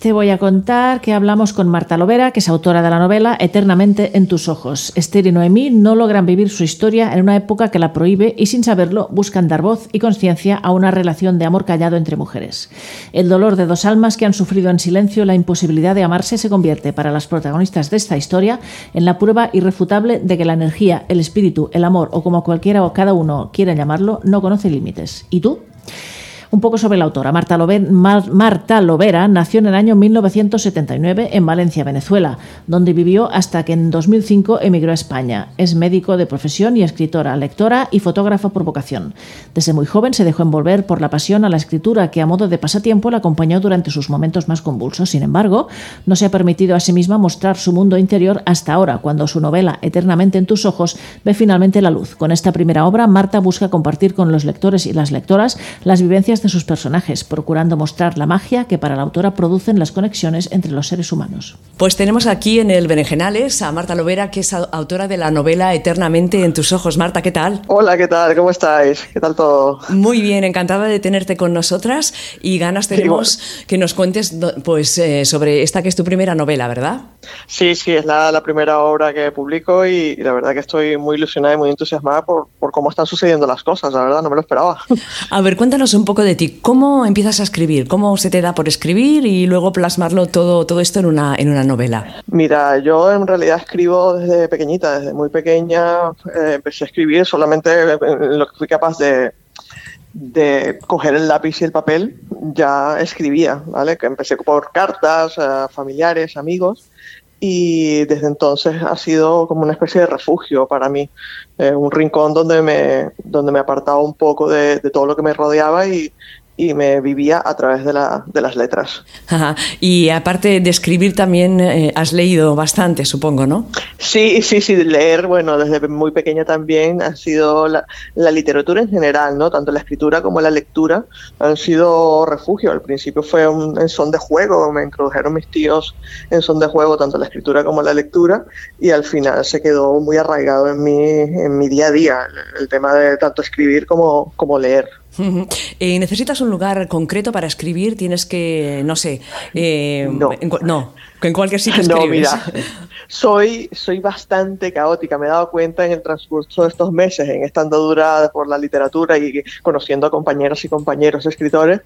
Te voy a contar que hablamos con Marta Lovera, que es autora de la novela Eternamente en tus ojos. Esther y Noemí no logran vivir su historia en una época que la prohíbe y sin saberlo buscan dar voz y conciencia a una relación de amor callado entre mujeres. El dolor de dos almas que han sufrido en silencio la imposibilidad de amarse se convierte para las protagonistas de esta historia en la prueba irrefutable de que la energía, el espíritu, el amor o como cualquiera o cada uno quiera llamarlo, no conoce límites. ¿Y tú? Un poco sobre la autora. Marta, Marta Lovera nació en el año 1979 en Valencia, Venezuela, donde vivió hasta que en 2005 emigró a España. Es médico de profesión y escritora, lectora y fotógrafa por vocación. Desde muy joven se dejó envolver por la pasión a la escritura que a modo de pasatiempo la acompañó durante sus momentos más convulsos. Sin embargo, no se ha permitido a sí misma mostrar su mundo interior hasta ahora, cuando su novela Eternamente en tus ojos ve finalmente la luz. Con esta primera obra, Marta busca compartir con los lectores y las lectoras las vivencias de sus personajes, procurando mostrar la magia que para la autora producen las conexiones entre los seres humanos. Pues tenemos aquí en el Berenjenales a Marta Lovera, que es autora de la novela Eternamente en tus ojos. Marta, ¿qué tal? Hola, ¿qué tal? ¿Cómo estáis? ¿Qué tal todo? Muy bien, encantada de tenerte con nosotras y ganas tenemos que nos cuentes pues, eh, sobre esta que es tu primera novela, ¿verdad? Sí, sí, es la, la primera obra que publico y, la verdad que estoy muy ilusionada y muy entusiasmada por, por cómo están sucediendo las cosas, la verdad, no me lo esperaba. A ver, cuéntanos un poco de ti. ¿Cómo empiezas a escribir? ¿Cómo se te da por escribir y luego plasmarlo todo, todo esto en una, en una novela? Mira, yo en realidad escribo desde pequeñita, desde muy pequeña eh, empecé a escribir solamente lo que fui capaz de, de coger el lápiz y el papel, ya escribía, ¿vale? Que empecé por cartas a familiares, amigos, y desde entonces ha sido como una especie de refugio para mí, eh, un rincón donde me, donde me apartaba un poco de, de, todo lo que me rodeaba y, y me vivía a través de, la, de las letras. Y aparte de escribir también eh, has leído bastante, supongo, ¿no? Sí, sí, sí, leer, bueno, desde muy pequeña también ha sido la, la, literatura en general, ¿no? Tanto la escritura como la lectura han sido refugio. Al principio fue un, en son de juego, me introdujeron mis tíos en son de juego, tanto la escritura como la lectura, y al final se quedó muy arraigado en mi, en mi día a día, el, el tema de tanto escribir como, como leer. Eh, ¿Necesitas un lugar concreto para escribir? Tienes que, no sé, eh, no. En, no, en cualquier sitio escribes. No, mira, soy, soy bastante caótica. Me he dado cuenta en el transcurso de estos meses, en esta andadura por la literatura y conociendo a compañeras y compañeros escritores,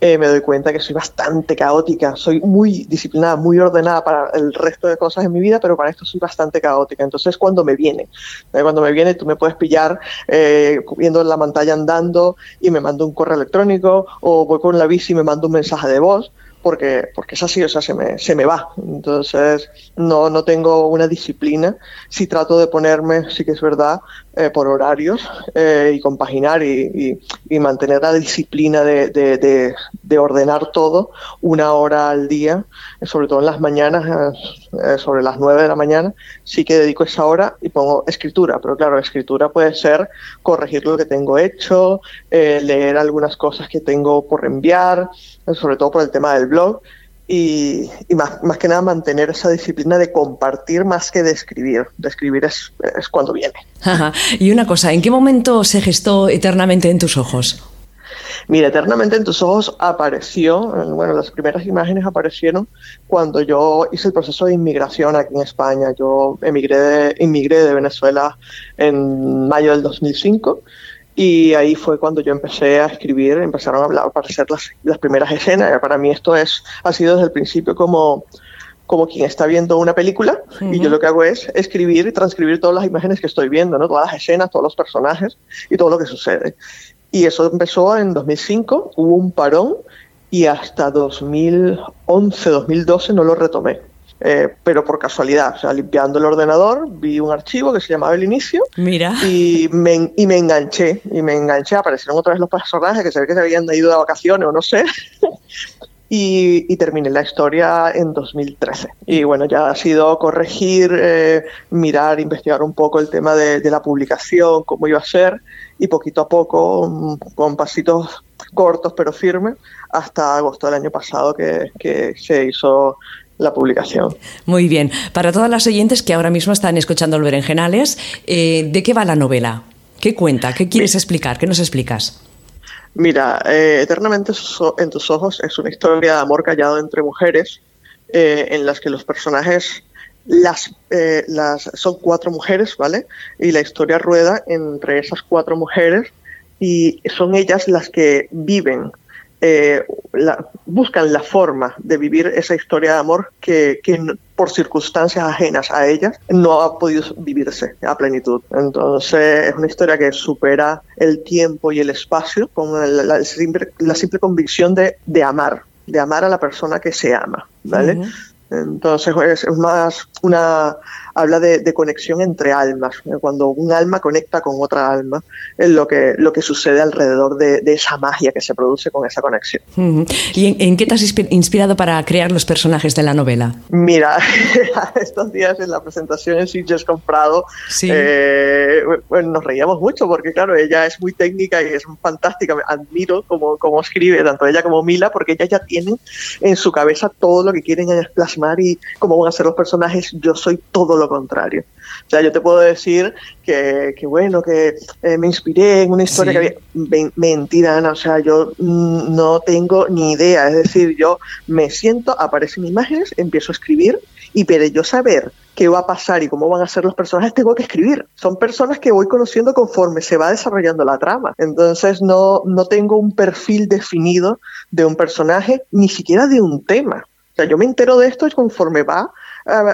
eh, me doy cuenta que soy bastante caótica. Soy muy disciplinada, muy ordenada para el resto de cosas en mi vida, pero para esto soy bastante caótica. Entonces, cuando me viene, eh, cuando me viene, tú me puedes pillar eh, viendo la pantalla andando y me mando un correo electrónico o voy con la bici y me mando un mensaje de voz porque, porque es así, o sea, se me, se me va. Entonces, no, no tengo una disciplina. Si trato de ponerme, sí que es verdad, eh, por horarios eh, y compaginar y, y, y, mantener la disciplina de, de, de, de, ordenar todo una hora al día, sobre todo en las mañanas, eh, sobre las nueve de la mañana, sí que dedico esa hora y pongo escritura. Pero claro, escritura puede ser corregir lo que tengo hecho, leer algunas cosas que tengo por enviar, sobre todo por el tema del blog, y, más, más, que nada mantener esa disciplina de compartir más que de escribir. De escribir es, es cuando viene. Y una cosa, ¿en qué momento se gestó eternamente en tus ojos? Mira, eternamente en tus ojos apareció, bueno, las primeras imágenes aparecieron cuando yo hice el proceso de inmigración aquí en España. Yo emigré de, inmigré de Venezuela en mayo del 2005 y ahí fue cuando yo empecé a escribir, empezaron a hablar, a aparecer las, las primeras escenas. Para mí esto es, ha sido desde el principio como, como quien está viendo una película uh -huh. y yo lo que hago es escribir y transcribir todas las imágenes que estoy viendo, ¿no? todas las escenas, todos los personajes y todo lo que sucede. Y eso empezó en 2005, hubo un parón y hasta 2011, 2012 no lo retomé. Eh, pero por casualidad, o sea, limpiando el ordenador, vi un archivo que se llamaba El Inicio Mira. Y, me, y me enganché, y me enganché, aparecieron otra vez los personajes que se ve que se habían ido de vacaciones o no sé, y, y, terminé la historia en 2013. Y bueno, ya ha sido corregir, eh, mirar, investigar un poco el tema de, de la publicación, cómo iba a ser, y poquito a poco, con pasitos cortos pero firmes, hasta agosto del año pasado que, que se hizo la publicación. Muy bien. Para todas las oyentes que ahora mismo están escuchando el Berenjenales, eh, ¿de qué va la novela? ¿Qué cuenta? ¿Qué quieres explicar? ¿Qué nos explicas? Mira, eh, Eternamente en tus ojos es una historia de amor callado entre mujeres eh, en las que los personajes las, eh, las son cuatro mujeres, ¿vale? Y la historia rueda entre esas cuatro mujeres y son ellas las que viven, eh, buscan la forma de vivir esa historia de amor que, que, por circunstancias ajenas a ellas no ha podido vivirse a plenitud. Entonces es una historia que supera el tiempo y el espacio con la, simple, convicción de, amar, de amar a la persona que se ama, ¿vale? Entonces es más una habla de, de, conexión entre almas, cuando un alma conecta con otra alma, es lo que, lo que sucede alrededor de, de esa magia que se produce con esa conexión. ¿Y en, en, qué te has inspirado para crear los personajes de la novela? Mira, estos días en la presentación en Sitges Comprado, sí. eh, bueno, nos reíamos mucho porque claro, ella es muy técnica y es fantástica, me admiro cómo, cómo escribe, tanto ella como Mila, porque ellas ya tienen en su cabeza todo lo que quieren plasmar y cómo van a ser los personajes, yo soy todo lo contrario. O sea, yo te puedo decir que, que bueno, que eh, me inspiré en una historia sí. que había... Mentira, Ana, o sea, yo no tengo ni idea. Es decir, yo me siento, aparecen imágenes, empiezo a escribir y para yo saber qué va a pasar y cómo van a ser los personajes, tengo que escribir. Son personas que voy conociendo conforme se va desarrollando la trama. Entonces no, no tengo un perfil definido de un personaje, ni siquiera de un tema. O sea, yo me entero de esto conforme va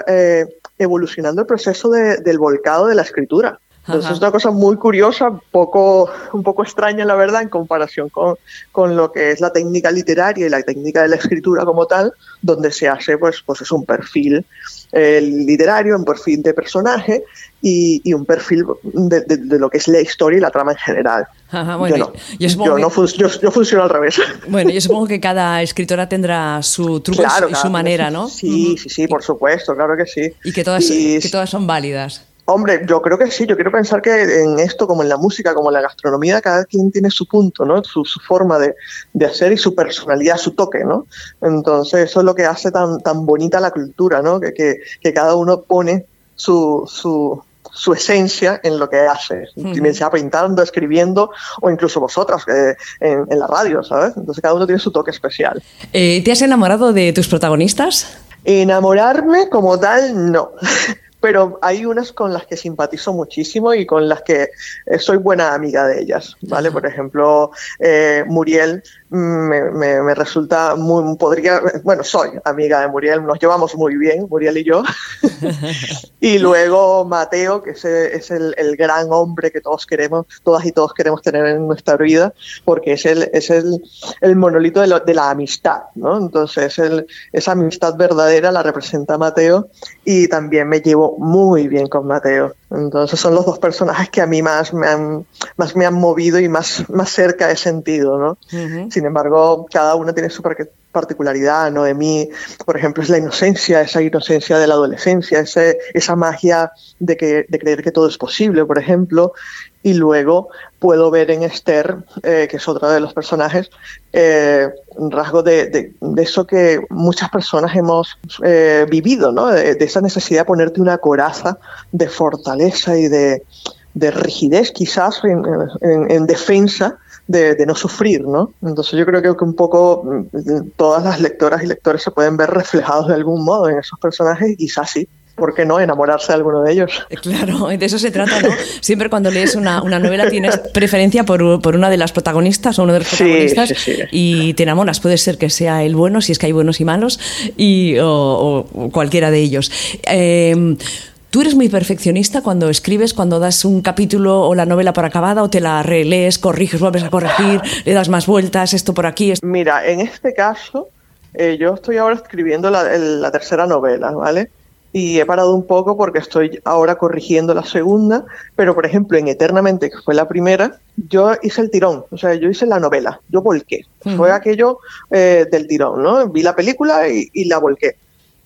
eh, evolucionando el proceso de, del volcado de la escritura. Entonces Ajá. es una cosa muy curiosa, poco, un poco extraña la verdad en comparación con, con, lo que es la técnica literaria y la técnica de la escritura como tal, donde se hace pues, pues es un perfil eh, literario, un perfil de personaje y, y un perfil de, de, de, lo que es la historia y la trama en general. Ajá, bueno, yo, no, yo, yo, que... no fun yo, yo, funciono al revés. Bueno, yo supongo que cada escritora tendrá su truco claro, y su manera, ¿no? Sí, sí, sí, por supuesto, claro que sí. Y que todas, y... que todas son válidas. Hombre, yo creo que sí, yo quiero pensar que en esto, como en la música, como en la gastronomía, cada quien tiene su punto, ¿no? Su, su forma de, de, hacer y su personalidad, su toque, ¿no? Entonces, eso es lo que hace tan, tan bonita la cultura, ¿no? Que, que, que cada uno pone su, su, su esencia en lo que hace, uh -huh. sea pintando, escribiendo o incluso vosotras eh, en, en, la radio, ¿sabes? Entonces cada uno tiene su toque especial. Eh, ¿Te has enamorado de tus protagonistas? Enamorarme como tal, no. pero hay unas con las que simpatizo muchísimo y con las que eh, soy buena amiga de ellas, ¿vale? Por ejemplo, eh, Muriel me, me, me, resulta muy, podría, bueno, soy amiga de Muriel, nos llevamos muy bien, Muriel y yo. y luego Mateo, que es, es el, el, gran hombre que todos queremos, todas y todos queremos tener en nuestra vida, porque es el, es el, el monolito de, lo, de, la amistad, ¿no? Entonces, el, esa amistad verdadera la representa Mateo y también me llevo muy bien con Mateo. Entonces son los dos personajes que a mí más me han, más me han movido y más, más cerca he sentido, ¿no? Uh -huh. Sin embargo, cada una tiene su particularidad, ¿no? De mí, por ejemplo, es la inocencia, esa inocencia de la adolescencia, ese, esa magia de, que, de creer que todo es posible, por ejemplo, y luego puedo ver en Esther, eh, que es otra de los personajes, eh, un rasgo de, eso que muchas personas hemos eh, vivido, ¿no? De, esa necesidad de ponerte una coraza de fortaleza y de, rigidez quizás en defensa de, de, no sufrir, ¿no? Entonces yo creo que un poco mm, todas las lectoras y lectores se pueden ver reflejados de algún modo en esos personajes y quizás sí. ¿Por qué no enamorarse de alguno de ellos? Claro, de eso se trata, ¿no? Siempre cuando lees una, una novela tienes preferencia por, por, una de las protagonistas o uno de los protagonistas sí, sí, sí. y te enamoras. Puede ser que sea el bueno, si es que hay buenos y malos, y, o, o cualquiera de ellos. Eh, ¿Tú eres muy perfeccionista cuando escribes, cuando das un capítulo o la novela por acabada o te la relees, corriges, vuelves a corregir, le das más vueltas, esto por aquí? Esto... Mira, en este caso, eh, yo estoy ahora escribiendo la, la tercera novela, ¿vale? Y he parado un poco porque estoy ahora corrigiendo la segunda, pero por ejemplo en Eternamente, que fue la primera, yo hice el tirón, o sea, yo hice la novela, yo volqué, uh -huh. fue aquello eh, del tirón, ¿no? Vi la película y, y, la volqué.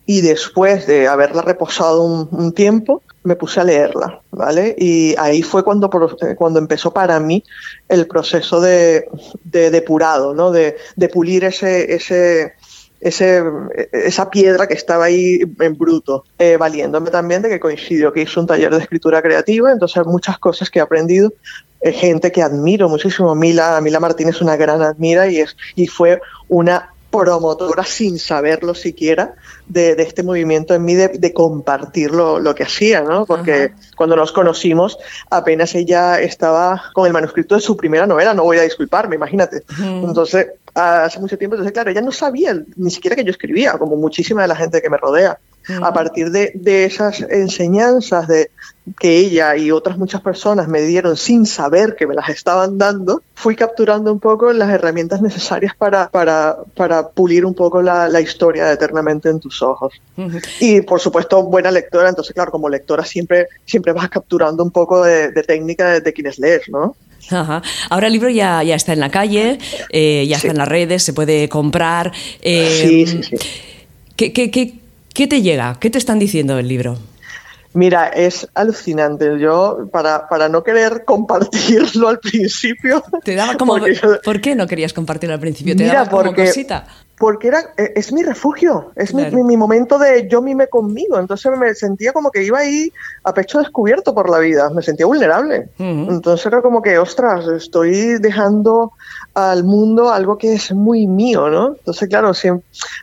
Y después de haberla reposado un, un, tiempo, me puse a leerla, ¿vale? Y ahí fue cuando, eh, cuando empezó para mí el proceso de, de depurado, ¿no? De, de pulir ese, ese, ese, esa piedra que estaba ahí en bruto, eh, valiéndome también de que coincidió que hizo un taller de escritura creativa, entonces muchas cosas que he aprendido, eh, gente que admiro muchísimo, Mila, Mila Martínez es una gran admira y, es, y fue una promotora sin saberlo siquiera de, este movimiento en mí de, compartir lo, que hacía, ¿no? Porque cuando nos conocimos apenas ella estaba con el manuscrito de su primera novela, no voy a disculparme, imagínate. Entonces, hace mucho tiempo, entonces claro, ella no sabía ni siquiera que yo escribía, como muchísima de la gente que me rodea. A partir de, de, esas enseñanzas de, que ella y otras muchas personas me dieron sin saber que me las estaban dando, fui capturando un poco las herramientas necesarias para, para, para pulir un poco la, la, historia de Eternamente en tus ojos. Y por supuesto, buena lectora, entonces claro, como lectora siempre, siempre vas capturando un poco de, técnica de, quienes lees, ¿no? Ahora el libro ya, ya está en la calle, eh, ya está en las redes, se puede comprar. Eh, sí, sí, sí. ¿qué, qué, qué, ¿Qué te llega? ¿Qué te están diciendo el libro? Mira, es alucinante. Yo, para, para no querer compartirlo al principio. ¿Te daba como, ¿Por qué no querías compartirlo al principio? ¿Te daba como porque, cosita? Porque era, e, es mi refugio, es mi, mi, momento de yo mime conmigo. Entonces me sentía como que iba ahí a pecho descubierto por la vida. Me sentía vulnerable. Entonces era como que, ostras, estoy dejando al mundo algo que es muy mío, ¿no? Entonces, claro,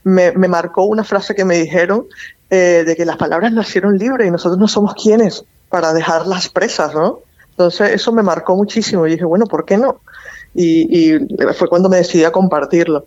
me, me marcó una frase que me dijeron eh, de que las palabras nacieron libres y nosotros no somos quienes para dejarlas presas, ¿no? Entonces eso me marcó muchísimo y dije, bueno, ¿por qué no? Y, fue cuando me decidí a compartirlo.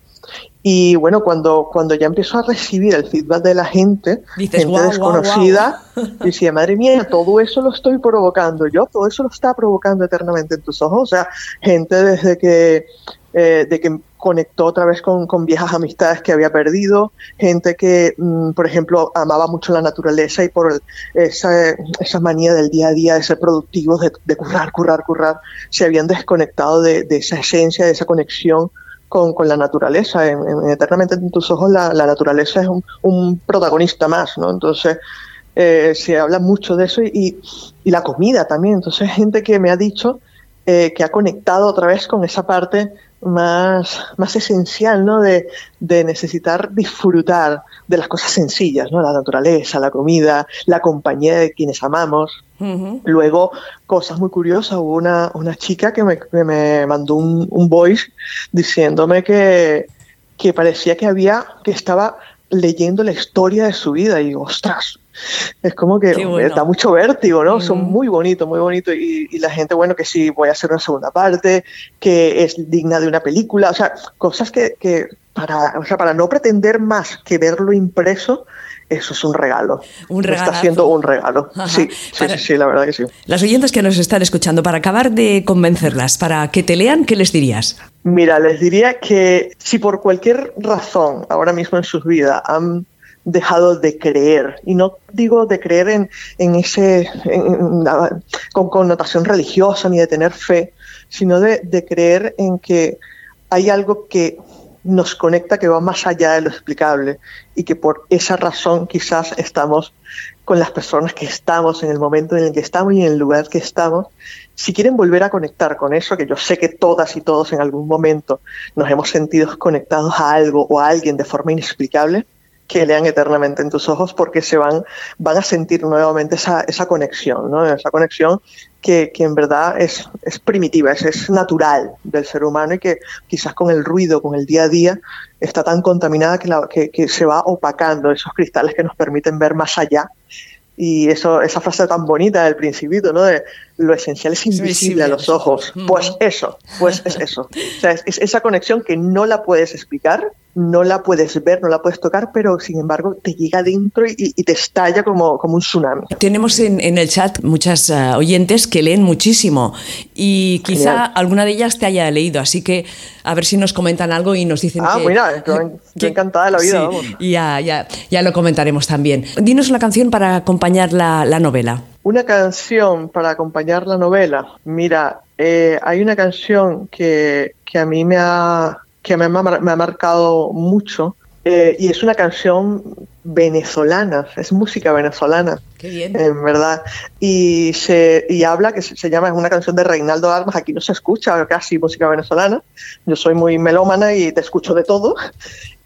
Y bueno, cuando, cuando ya empiezo a recibir el feedback de la gente, gente desconocida, decía, madre mía, todo eso lo estoy provocando yo, todo eso lo está provocando eternamente en tus ojos. O sea, gente desde que, eh, de que conectó otra vez con, con, viejas amistades que había perdido, gente que, mm, por ejemplo, amaba mucho la naturaleza y por esa, esa, manía del día a día de ser productivos, de, de currar, currar, currar, se habían desconectado de, de, esa esencia, de esa conexión con, con la naturaleza. En, Eternamente en tus ojos la, naturaleza es un, un, protagonista más, ¿no? Entonces, eh, se habla mucho de eso y, y, la comida también. Entonces, gente que me ha dicho eh, que ha conectado otra vez con esa parte más, más esencial, ¿no? De, de, necesitar disfrutar de las cosas sencillas, ¿no? La naturaleza, la comida, la compañía de quienes amamos. Luego, cosas muy curiosas. Hubo una, una chica que me, me mandó un, un, voice diciéndome que, que parecía que había, que estaba leyendo la historia de su vida. Y digo, ostras, es como que da mucho vértigo, ¿no? Son muy bonitos, muy bonitos. Y, y, la gente, bueno, que sí, voy a hacer una segunda parte, que es digna de una película, o sea, cosas que, que para, o sea, para no pretender más que verlo impreso, eso es un regalo. Un regalo. Está siendo un regalo. Sí, sí, sí, la verdad que sí. Las oyentes que nos están escuchando, para acabar de convencerlas, para que te lean, ¿qué les dirías? Mira, les diría que si por cualquier razón ahora mismo en sus vidas han dejado de creer. Y no digo de creer en, en ese, con connotación religiosa ni de tener fe, sino de, de creer en que hay algo que nos conecta que va más allá de lo explicable y que por esa razón quizás estamos con las personas que estamos en el momento en el que estamos y en el lugar que estamos. Si quieren volver a conectar con eso, que yo sé que todas y todos en algún momento nos hemos sentido conectados a algo o a alguien de forma inexplicable, que lean eternamente en tus ojos porque se van, van a sentir nuevamente esa, esa conexión, ¿no? esa conexión que, que en verdad es, es primitiva, es, es, natural del ser humano y que quizás con el ruido, con el día a día, está tan contaminada que, que, se va opacando esos cristales que nos permiten ver más allá y eso, esa frase tan bonita del principito, ¿no? Lo esencial es invisible a los ojos. Pues eso, pues es eso. O sea, es, esa conexión que no la puedes explicar, no la puedes ver, no la puedes tocar, pero sin embargo te llega dentro y, te estalla como, como un tsunami. Tenemos en, en el chat muchas uh, oyentes que leen muchísimo y quizá Genial. alguna de ellas te haya leído, así que a ver si nos comentan algo y nos dicen ah, que... mira, estoy que, encantada de la vida. Sí, vamos. Ya, ya, ya lo comentaremos también. Dinos una canción para acompañar la, la novela. Una canción para acompañar la novela. Mira, eh, hay una canción que, que a mí me ha, que me, ha, me ha marcado mucho eh, y es una canción venezolana, es música venezolana. Qué bien. En verdad. Y, se, y habla, que se, se, llama, es una canción de Reinaldo Armas, aquí no se escucha casi música venezolana. Yo soy muy melómana y te escucho de todo.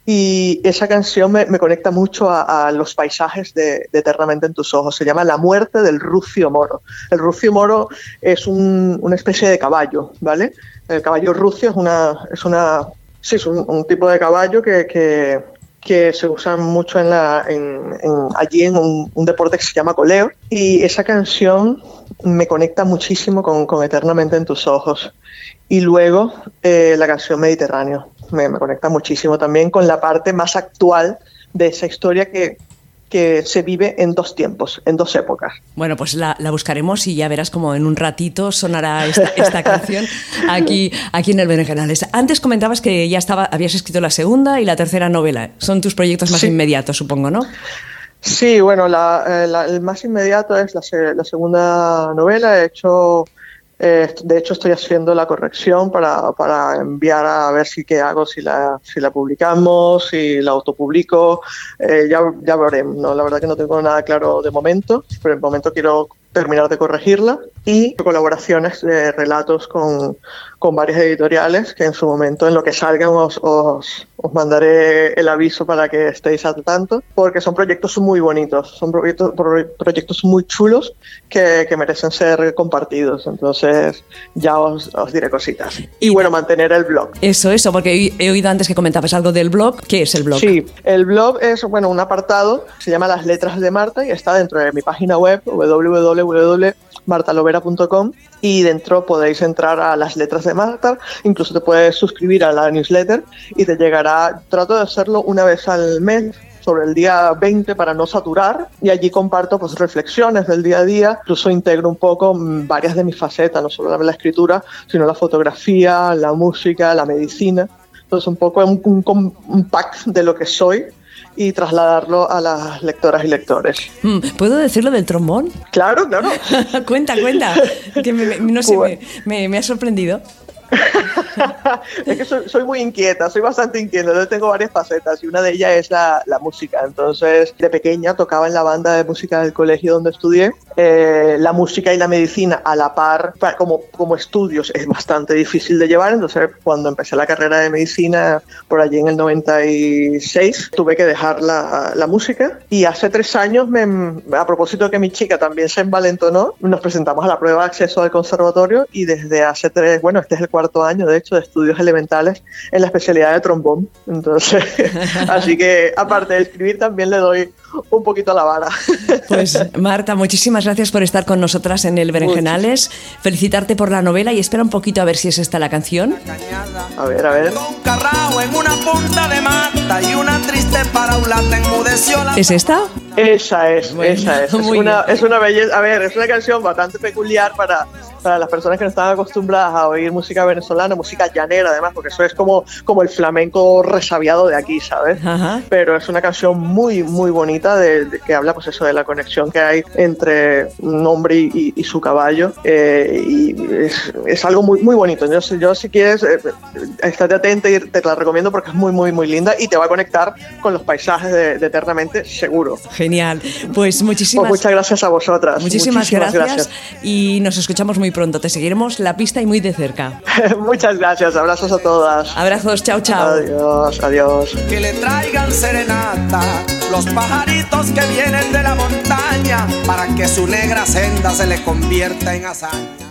Y esa canción me, conecta mucho a, los paisajes de, Eternamente en tus ojos. Se llama La muerte del Rucio Moro. El Rucio Moro es una especie de caballo, ¿vale? El caballo rucio es una, es una, sí, es un, tipo de caballo que, que, se usa mucho en la, allí en un, deporte que se llama coleo. Y esa canción me conecta muchísimo con, Eternamente en tus ojos. Y luego eh, la canción Mediterráneo. Me, conecta muchísimo también con la parte más actual de esa historia que, que se vive en dos tiempos, en dos épocas. Bueno, pues la, buscaremos y ya verás como en un ratito sonará esta, canción aquí, aquí en el Berenjenales. Antes comentabas que ya estaba, habías escrito la segunda y la tercera novela. Son tus proyectos más inmediatos, supongo, ¿no? Sí, bueno, eh, el más inmediato es la, la segunda novela. He hecho eh, de hecho, estoy haciendo la corrección para, para, enviar a ver si qué hago, si la, si la publicamos, si la autopublico. Eh, ya, ya veremos. ¿no? La verdad que no tengo nada claro de momento, pero de momento quiero terminar de corregirla y colaboraciones de relatos con, con varias editoriales que en su momento en lo que salgan os, os, os, mandaré el aviso para que estéis al tanto porque son proyectos muy bonitos, son proyectos, proyectos muy chulos que, que merecen ser compartidos, entonces ya os, os diré cositas. Y, bueno, mantener el blog. Eso, eso, porque he oído antes que comentabas algo del blog. ¿Qué es el blog? Sí, el blog es bueno un apartado, se llama Las Letras de Marta y está dentro de mi página web www.martalovera.com y dentro podéis entrar a las letras de Marta, incluso te puedes suscribir a la newsletter y te llegará, trato de hacerlo una vez al mes sobre el día 20 para no saturar y allí comparto pues reflexiones del día a día, incluso integro un poco mm, varias de mis facetas, no solo la escritura, sino la fotografía, la música, la medicina. Entonces un poco un, un pack de lo que soy y trasladarlo a las lectoras y lectores. Mm, ¿Puedo decirlo del trombón? Claro, claro. cuenta, cuenta, que no sé, pues me, me ha sorprendido. es que soy, muy inquieta, soy bastante inquieta, yo tengo varias facetas y una de ellas es la, la, música. Entonces, de pequeña tocaba en la banda de música del colegio donde estudié. Eh, la música y la medicina a la par, como, como estudios, es bastante difícil de llevar. Entonces, cuando empecé la carrera de medicina, por allí en el 96, tuve que dejar la, la música. Y hace tres años, me, a propósito que mi chica también se envalentonó, nos presentamos a la prueba de acceso al conservatorio y desde hace tres, bueno, este es el cuarto año, de hecho, de estudios elementales en la especialidad de trombón. Entonces, así que aparte de escribir, también le doy un poquito a la vara. Pues Marta, muchísimas gracias por estar con nosotras en el Berenjenales. Felicitarte por la novela y espera un poquito a ver si es esta la canción. A ver, a ver. ¿Es esta? Esa es, esa es. Es una, es una belleza. A ver, es una canción bastante peculiar para para las personas que no están acostumbradas a oír música venezolana, música llanera además, porque eso es como, como el flamenco resabiado de aquí, ¿sabes? Pero es una canción muy, muy bonita de, que habla pues eso de la conexión que hay entre un hombre y, su caballo eh, y es, es, algo muy, muy bonito. Yo, yo si quieres, eh, estate atenta y te la recomiendo porque es muy, muy, muy linda y te va a conectar con los paisajes de, Eternamente, seguro. Genial. Pues muchísimas pues muchas gracias a vosotras. Muchísimas, gracias, y nos escuchamos muy pronto. Te seguiremos la pista y muy de cerca. Muchas gracias. Abrazos a todas. Abrazos. Chao, chao. Adiós, adiós. Que le traigan serenata los pajaritos que vienen de la montaña para que su negra senda se le convierta en hazaña.